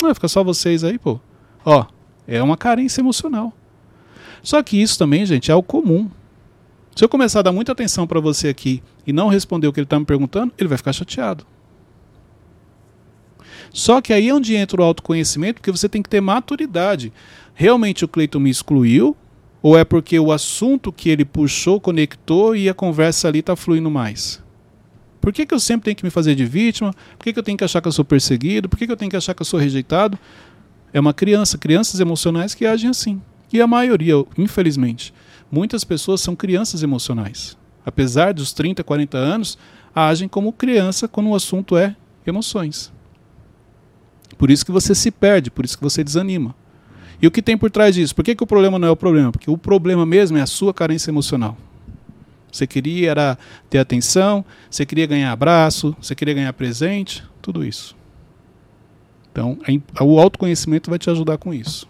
Não, fica só vocês aí, pô. Ó, é uma carência emocional. Só que isso também, gente, é o comum. Se eu começar a dar muita atenção para você aqui e não responder o que ele está me perguntando, ele vai ficar chateado. Só que aí é onde entra o autoconhecimento, porque você tem que ter maturidade. Realmente o Cleiton me excluiu? Ou é porque o assunto que ele puxou, conectou e a conversa ali está fluindo mais? Por que, que eu sempre tenho que me fazer de vítima? Por que, que eu tenho que achar que eu sou perseguido? Por que, que eu tenho que achar que eu sou rejeitado? É uma criança, crianças emocionais que agem assim. E a maioria, infelizmente, muitas pessoas são crianças emocionais. Apesar dos 30, 40 anos, agem como criança quando o assunto é emoções. Por isso que você se perde, por isso que você desanima. E o que tem por trás disso? Por que, que o problema não é o problema? Porque o problema mesmo é a sua carência emocional. Você queria era ter atenção, você queria ganhar abraço, você queria ganhar presente, tudo isso. Então, o autoconhecimento vai te ajudar com isso.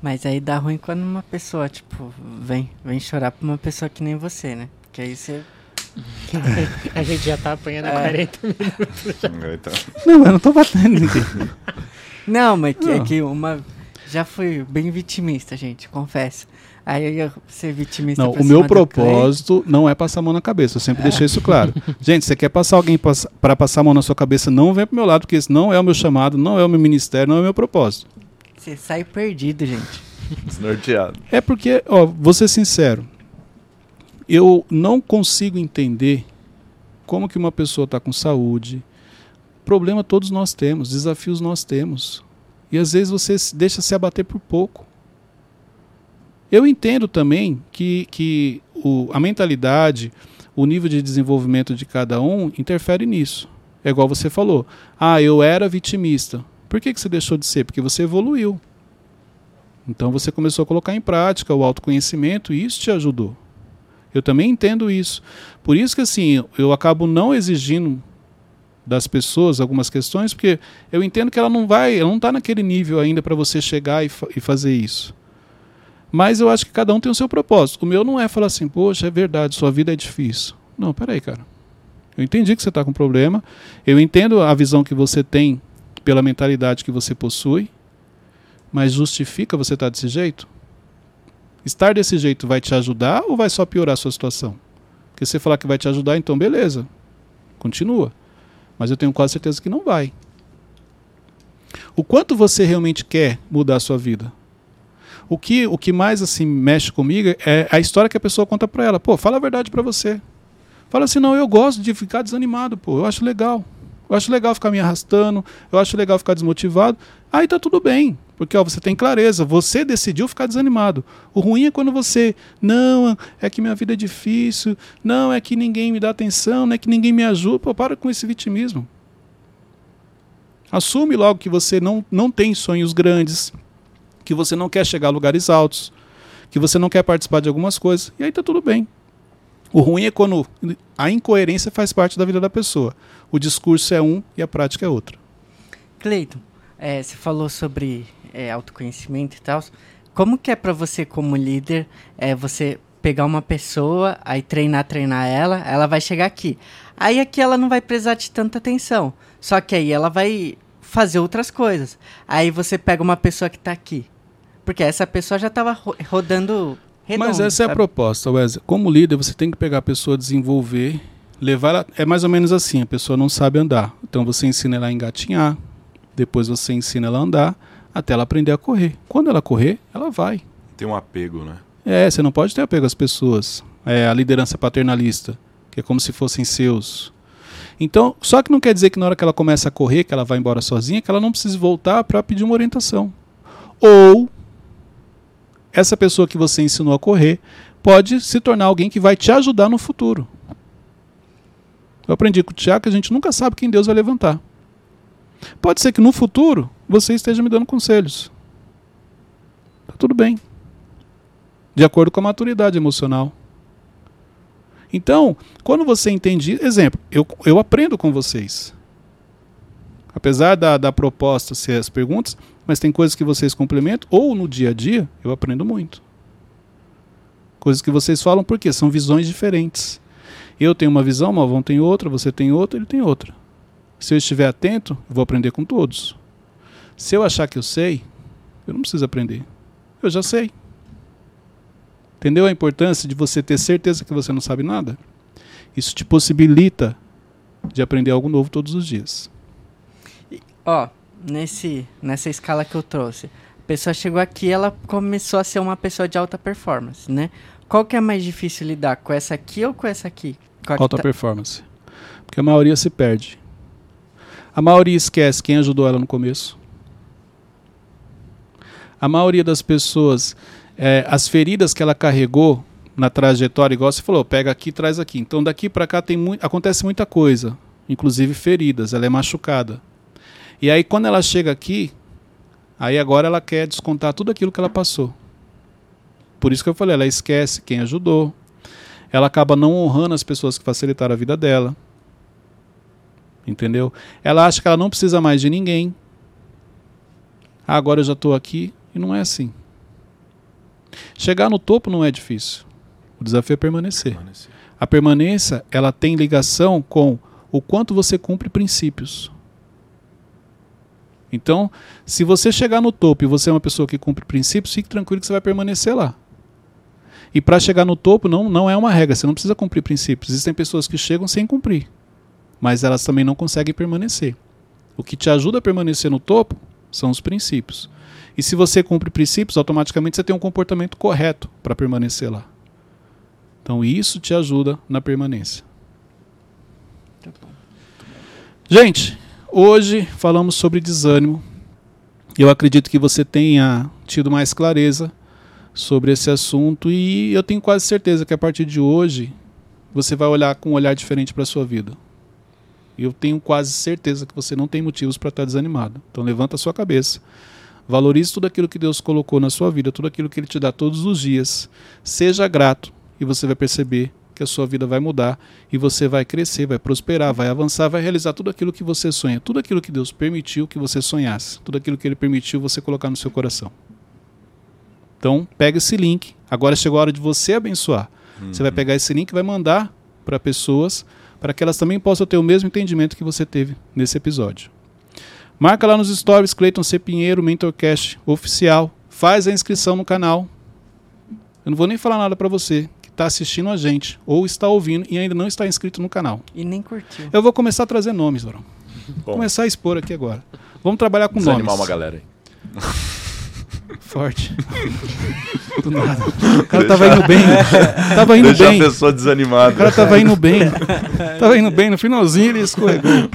Mas aí dá ruim quando uma pessoa, tipo, vem, vem chorar pra uma pessoa que nem você, né? Porque aí você. *laughs* A gente já tá apanhando É. 40 minutos. Então, Não, eu não tô batendo em ninguém. *laughs* Não, mas que, é Não. que uma. já fui bem vitimista, gente, confesso. Aí eu ia ser vitimista. Não, pra o meu propósito não é passar a mão na cabeça. Eu sempre deixei isso claro. *laughs* Gente, você quer passar alguém para passar a mão na sua cabeça, não vem pro meu lado, porque esse não é o meu chamado, não é o meu ministério, não é o meu propósito. Você sai perdido, gente. Desnorteado. É porque, ó, vou ser sincero, eu não consigo entender como que uma pessoa está com saúde. Problema todos nós temos, desafios nós temos. E às vezes você deixa se abater por pouco. Eu entendo também que, que o, a mentalidade, o nível de desenvolvimento de cada um interfere nisso. É igual você falou. Ah, eu era vitimista. Por que, que você deixou de ser? Porque você evoluiu. Então você começou a colocar em prática o autoconhecimento e isso te ajudou. Eu também entendo isso. Por isso que assim, eu acabo não exigindo das pessoas algumas questões, porque eu entendo que ela não vai, ela não está naquele nível ainda para você chegar e, fa- e fazer isso. Mas eu acho que cada um tem o seu propósito. O meu não é falar assim, poxa, é verdade, sua vida é difícil. Não, peraí, cara. Eu entendi que você está com problema. Eu entendo a visão que você tem pela mentalidade que você possui. Mas justifica você estar desse jeito? Estar desse jeito vai te ajudar ou vai só piorar a sua situação? Porque você falar que vai te ajudar, então beleza. Continua. Mas eu tenho quase certeza que não vai. O quanto você realmente quer mudar a sua vida? O que, o que mais assim mexe comigo é a história que a pessoa conta pra ela. Pô, fala a verdade pra você. Fala assim, não, eu gosto de ficar desanimado, pô, eu acho legal. Eu acho legal ficar me arrastando, eu acho legal ficar desmotivado. Aí tá tudo bem, porque ó, você tem clareza, você decidiu ficar desanimado. O ruim é quando você, não, é que minha vida é difícil, não, é que ninguém me dá atenção, não é que ninguém me ajuda. Pô, para com esse vitimismo. Assume logo que você não, não tem sonhos grandes, que você não quer chegar a lugares altos, que você não quer participar de algumas coisas, e aí tá tudo bem. O ruim é quando a incoerência faz parte da vida da pessoa. O discurso é um e a prática é outro. Cleiton, é, você falou sobre é, autoconhecimento e tal. Como que é pra você, como líder, é, você pegar uma pessoa, aí treinar, treinar ela, ela vai chegar aqui. Aí aqui ela não vai precisar de tanta atenção. Só que aí ela vai fazer outras coisas. Aí você pega uma pessoa que tá aqui. Porque essa pessoa já tava ro- rodando redondo, Mas essa é a sabe? proposta, Wesley. Como líder, você tem que pegar a pessoa, desenvolver, levar ela. É mais ou menos assim: a pessoa não sabe andar. Então você ensina ela a engatinhar, depois você ensina ela a andar, até ela aprender a correr. Quando ela correr, ela vai. Tem um apego, né? É, você não pode ter apego às pessoas. É a liderança paternalista, que é como se fossem seus. Então, só que não quer dizer que na hora que ela começa a correr, que ela vai embora sozinha, que ela não precise voltar para pedir uma orientação. Ou essa pessoa que você ensinou a correr pode se tornar alguém que vai te ajudar no futuro. Eu aprendi com o Tiago que a gente nunca sabe quem Deus vai levantar. Pode ser que no futuro você esteja me dando conselhos. Tá tudo bem de acordo com a maturidade emocional. Então, quando você entende, exemplo, eu, eu aprendo com vocês. Apesar da, da proposta ser as perguntas, mas tem coisas que vocês complementam, ou no dia a dia, eu aprendo muito. Coisas que vocês falam, porque são visões diferentes. Eu tenho uma visão, Malvão tem outra, você tem outra, ele tem outra. Se eu estiver atento, eu vou aprender com todos. Se eu achar que eu sei, eu não preciso aprender. Eu já sei. Entendeu a importância de você ter certeza que você não sabe nada? Isso te possibilita de aprender algo novo todos os dias. Ó, nesse, nessa escala que eu trouxe, a pessoa chegou aqui ela começou a ser uma pessoa de alta performance, né? Qual que é mais difícil lidar, com essa aqui ou com essa aqui? Qual Alta tá- performance. Porque a maioria se perde. A maioria esquece quem ajudou ela no começo. A maioria das pessoas, é, as feridas que ela carregou na trajetória, igual você falou, pega aqui, traz aqui. Então daqui para cá tem acontece muita coisa, inclusive feridas. Ela é machucada. E aí quando ela chega aqui, aí agora ela quer descontar tudo aquilo que ela passou. Por isso que eu falei, ela esquece quem ajudou, ela acaba não honrando as pessoas que facilitaram a vida dela. Entendeu? Ela acha que ela não precisa mais de ninguém. Ah, agora eu já estou aqui e não é assim. Chegar no topo não é difícil. O desafio é permanecer. Permanecer. A permanência, ela tem ligação com o quanto você cumpre princípios. Então, se você chegar no topo e você é uma pessoa que cumpre princípios, fique tranquilo que você vai permanecer lá. E para chegar no topo não, não é uma regra, você não precisa cumprir princípios. Existem pessoas que chegam sem cumprir, mas elas também não conseguem permanecer. O que te ajuda a permanecer no topo são os princípios. E se você cumpre princípios, automaticamente você tem um comportamento correto para permanecer lá. Então isso te ajuda na permanência. Gente, hoje falamos sobre desânimo. Eu acredito que você tenha tido mais clareza sobre esse assunto e eu tenho quase certeza que a partir de hoje você vai olhar com um olhar diferente para a sua vida. Eu tenho quase certeza que você não tem motivos para estar desanimado. Então levanta a sua cabeça. Valorize tudo aquilo que Deus colocou na sua vida, tudo aquilo que Ele te dá todos os dias. Seja grato e você vai perceber que a sua vida vai mudar e você vai crescer, vai prosperar, vai avançar, vai realizar tudo aquilo que você sonha, tudo aquilo que Deus permitiu que você sonhasse, tudo aquilo que Ele permitiu você colocar no seu coração. Então, pega esse link. Agora chegou a hora de você abençoar. Uhum. Você vai pegar esse link e vai mandar para pessoas para que elas também possam ter o mesmo entendimento que você teve nesse episódio. Marca lá nos stories Cleiton C. Pinheiro, Mentorcast oficial. Faz a inscrição no canal. Eu não vou nem falar nada para você que está assistindo a gente ou está ouvindo e ainda não está inscrito no canal. E nem curtiu. Eu vou começar a trazer nomes, Dorão. Começar a expor aqui agora. Vamos trabalhar com Desanimar nomes. uma galera aí. *laughs* Forte. *laughs* Do nada. O cara tava indo bem. *laughs* Tava indo Deixa bem. a pessoa desanimada. O cara tava indo bem. *laughs* Tava indo bem. No finalzinho ele escorregou.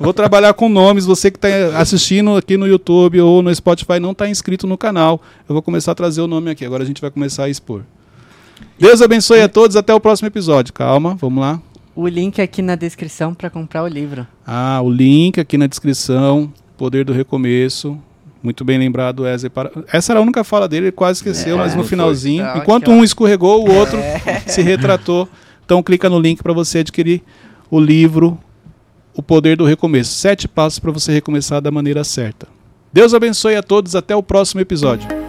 Vou trabalhar com nomes. Você que está assistindo aqui no YouTube ou no Spotify não está inscrito no canal. Eu vou começar a trazer o nome aqui. Agora a gente vai começar a expor. Deus abençoe a todos. Até o próximo episódio. Calma, vamos lá. O link aqui na descrição para comprar o livro. Ah, o link aqui na descrição. Poder do Recomeço. Muito bem lembrado, Wesley. Para... Essa era a única fala dele, ele quase esqueceu, é, mas no finalzinho, tá, enquanto um escorregou, o outro é. se retratou. Então clica no link para você adquirir o livro O Poder do Recomeço. Sete passos para você recomeçar da maneira certa. Deus abençoe a todos, até o próximo episódio.